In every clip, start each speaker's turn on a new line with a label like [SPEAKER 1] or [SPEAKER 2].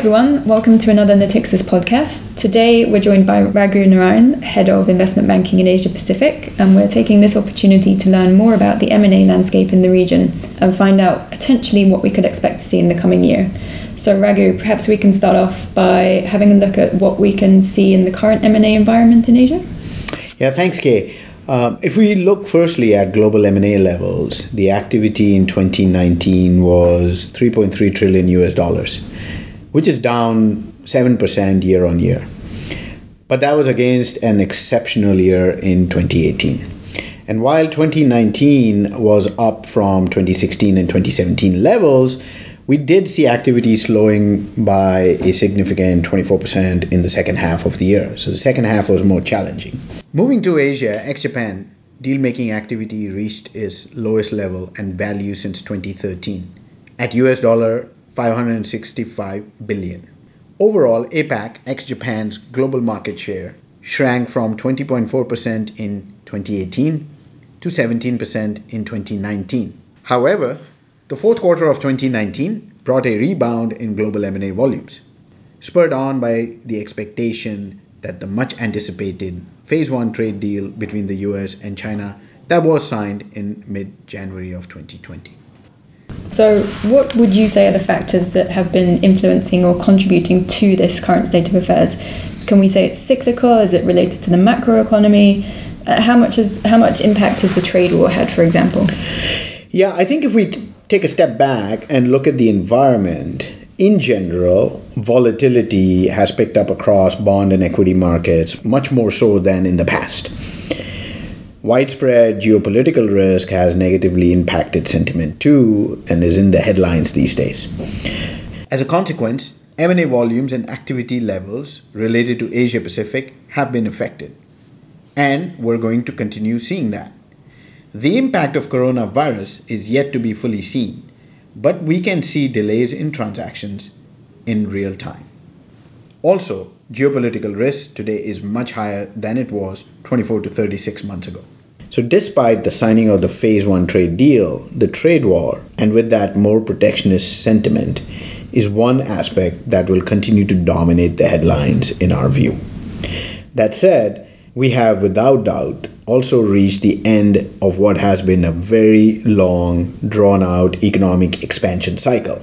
[SPEAKER 1] everyone, welcome to another Natixis podcast. Today we're joined by Raghu Narayan, Head of Investment Banking in Asia Pacific, and we're taking this opportunity to learn more about the M&A landscape in the region and find out potentially what we could expect to see in the coming year. So Raghu, perhaps we can start off by having a look at what we can see in the current M&A environment in Asia.
[SPEAKER 2] Yeah, thanks, Kay. Um, if we look firstly at global M&A levels, the activity in 2019 was 3.3 trillion US dollars which is down 7% year on year. But that was against an exceptional year in 2018. And while 2019 was up from 2016 and 2017 levels, we did see activity slowing by a significant 24% in the second half of the year. So the second half was more challenging. Moving to Asia, ex Japan, deal making activity reached its lowest level and value since 2013 at US dollar 565 billion. Overall, APAC ex Japan's global market share shrank from 20.4% in 2018 to 17% in 2019. However, the fourth quarter of 2019 brought a rebound in global M&A volumes, spurred on by the expectation that the much anticipated phase 1 trade deal between the US and China that was signed in mid January of 2020.
[SPEAKER 1] So, what would you say are the factors that have been influencing or contributing to this current state of affairs? Can we say it's cyclical? Is it related to the macroeconomy? Uh, how much is how much impact has the trade war had, for example?
[SPEAKER 2] Yeah, I think if we t- take a step back and look at the environment, in general, volatility has picked up across bond and equity markets much more so than in the past. Widespread geopolitical risk has negatively impacted sentiment too and is in the headlines these days. As a consequence, M&A volumes and activity levels related to Asia Pacific have been affected and we're going to continue seeing that. The impact of coronavirus is yet to be fully seen, but we can see delays in transactions in real time. Also, geopolitical risk today is much higher than it was 24 to 36 months ago. So, despite the signing of the Phase 1 trade deal, the trade war, and with that more protectionist sentiment, is one aspect that will continue to dominate the headlines in our view. That said, we have without doubt also reached the end of what has been a very long, drawn out economic expansion cycle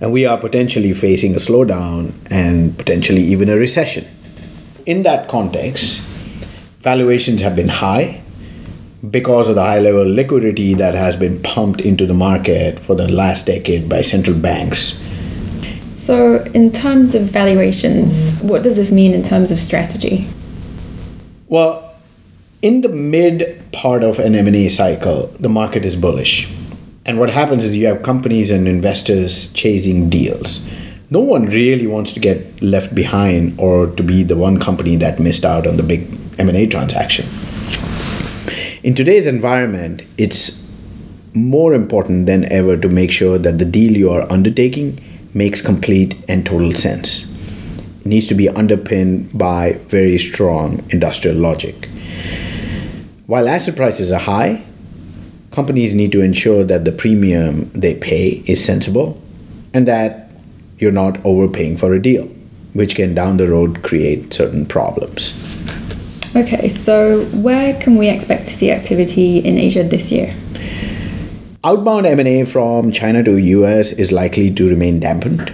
[SPEAKER 2] and we are potentially facing a slowdown and potentially even a recession. In that context, valuations have been high because of the high level liquidity that has been pumped into the market for the last decade by central banks.
[SPEAKER 1] So, in terms of valuations, what does this mean in terms of strategy?
[SPEAKER 2] Well, in the mid part of an M&A cycle, the market is bullish and what happens is you have companies and investors chasing deals. No one really wants to get left behind or to be the one company that missed out on the big M&A transaction. In today's environment, it's more important than ever to make sure that the deal you are undertaking makes complete and total sense. It needs to be underpinned by very strong industrial logic. While asset prices are high, companies need to ensure that the premium they pay is sensible and that you're not overpaying for a deal, which can down the road create certain problems.
[SPEAKER 1] Okay, so where can we expect to see activity in Asia this year?
[SPEAKER 2] Outbound M&A from China to US is likely to remain dampened.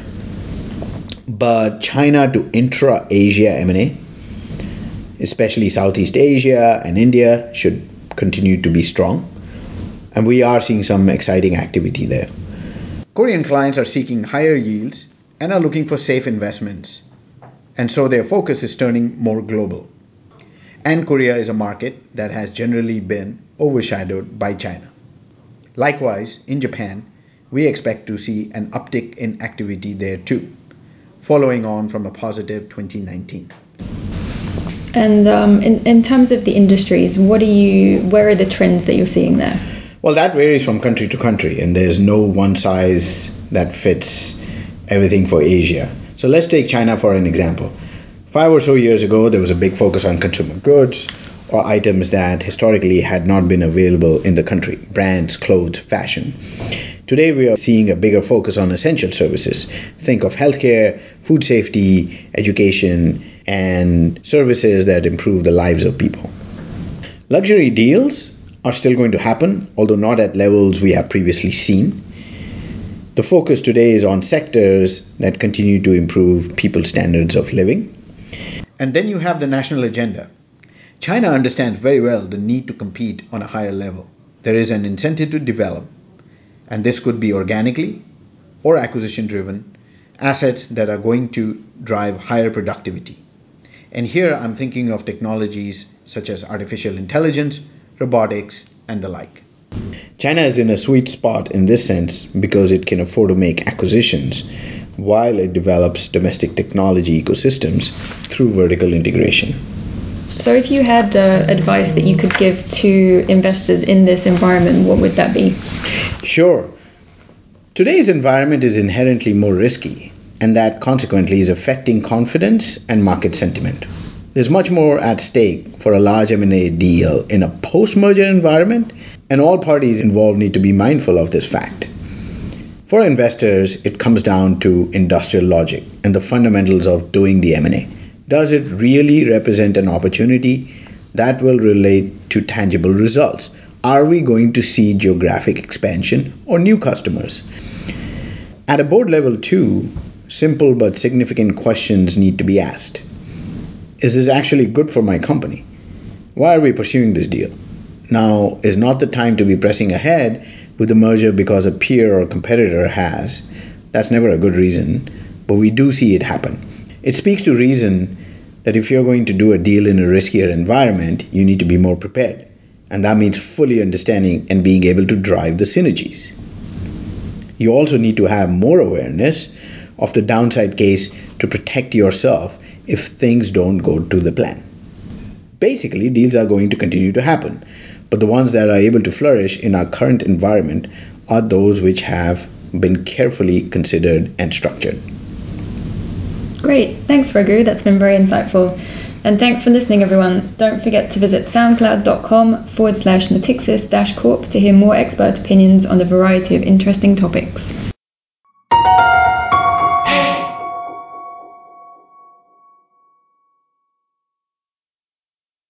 [SPEAKER 2] But China to intra-Asia M&A, especially Southeast Asia and India, should continue to be strong and we are seeing some exciting activity there. Korean clients are seeking higher yields and are looking for safe investments, and so their focus is turning more global. And Korea is a market that has generally been overshadowed by China. Likewise, in Japan, we expect to see an uptick in activity there too, following on from a positive 2019.
[SPEAKER 1] And um, in, in terms of the industries, what are you? Where are the trends that you're seeing there?
[SPEAKER 2] Well, that varies from country to country, and there's no one size that fits everything for Asia. So let's take China for an example. Five or so years ago, there was a big focus on consumer goods. or items that historically had not been available in the country brands, clothes, fashion. Today, we are seeing a bigger focus on essential services. Think of healthcare, food safety, education, and services that improve the lives of people. Luxury deals are still going to happen, although not at levels we have previously seen. The focus today is on sectors that continue to improve people's standards of living. And then you have the national agenda. China understands very well the need to compete on a higher level. There is an incentive to develop, and this could be organically or acquisition driven, assets that are going to drive higher productivity. And here I'm thinking of technologies such as artificial intelligence, robotics, and the like. China is in a sweet spot in this sense because it can afford to make acquisitions while it develops domestic technology ecosystems through vertical integration.
[SPEAKER 1] So, if you had uh, advice that you could give to investors in this environment, what would that be?
[SPEAKER 2] Sure. Today's environment is inherently more risky, and that consequently is affecting confidence and market sentiment. There's much more at stake for a large M&A deal in a post-merger environment, and all parties involved need to be mindful of this fact. For investors, it comes down to industrial logic and the fundamentals of doing the M&A. Does it really represent an opportunity that will relate to tangible results? Are we going to see geographic expansion or new customers? At a board level, too, simple but significant questions need to be asked. Is this actually good for my company? Why are we pursuing this deal? Now is not the time to be pressing ahead with the merger because a peer or competitor has. That's never a good reason, but we do see it happen. It speaks to reason that if you're going to do a deal in a riskier environment, you need to be more prepared. And that means fully understanding and being able to drive the synergies. You also need to have more awareness of the downside case to protect yourself if things don't go to the plan. Basically, deals are going to continue to happen, but the ones that are able to flourish in our current environment are those which have been carefully considered and structured.
[SPEAKER 1] Great, thanks Raghu, that's been very insightful. And thanks for listening, everyone. Don't forget to visit soundcloud.com forward slash Natixis corp to hear more expert opinions on a variety of interesting topics.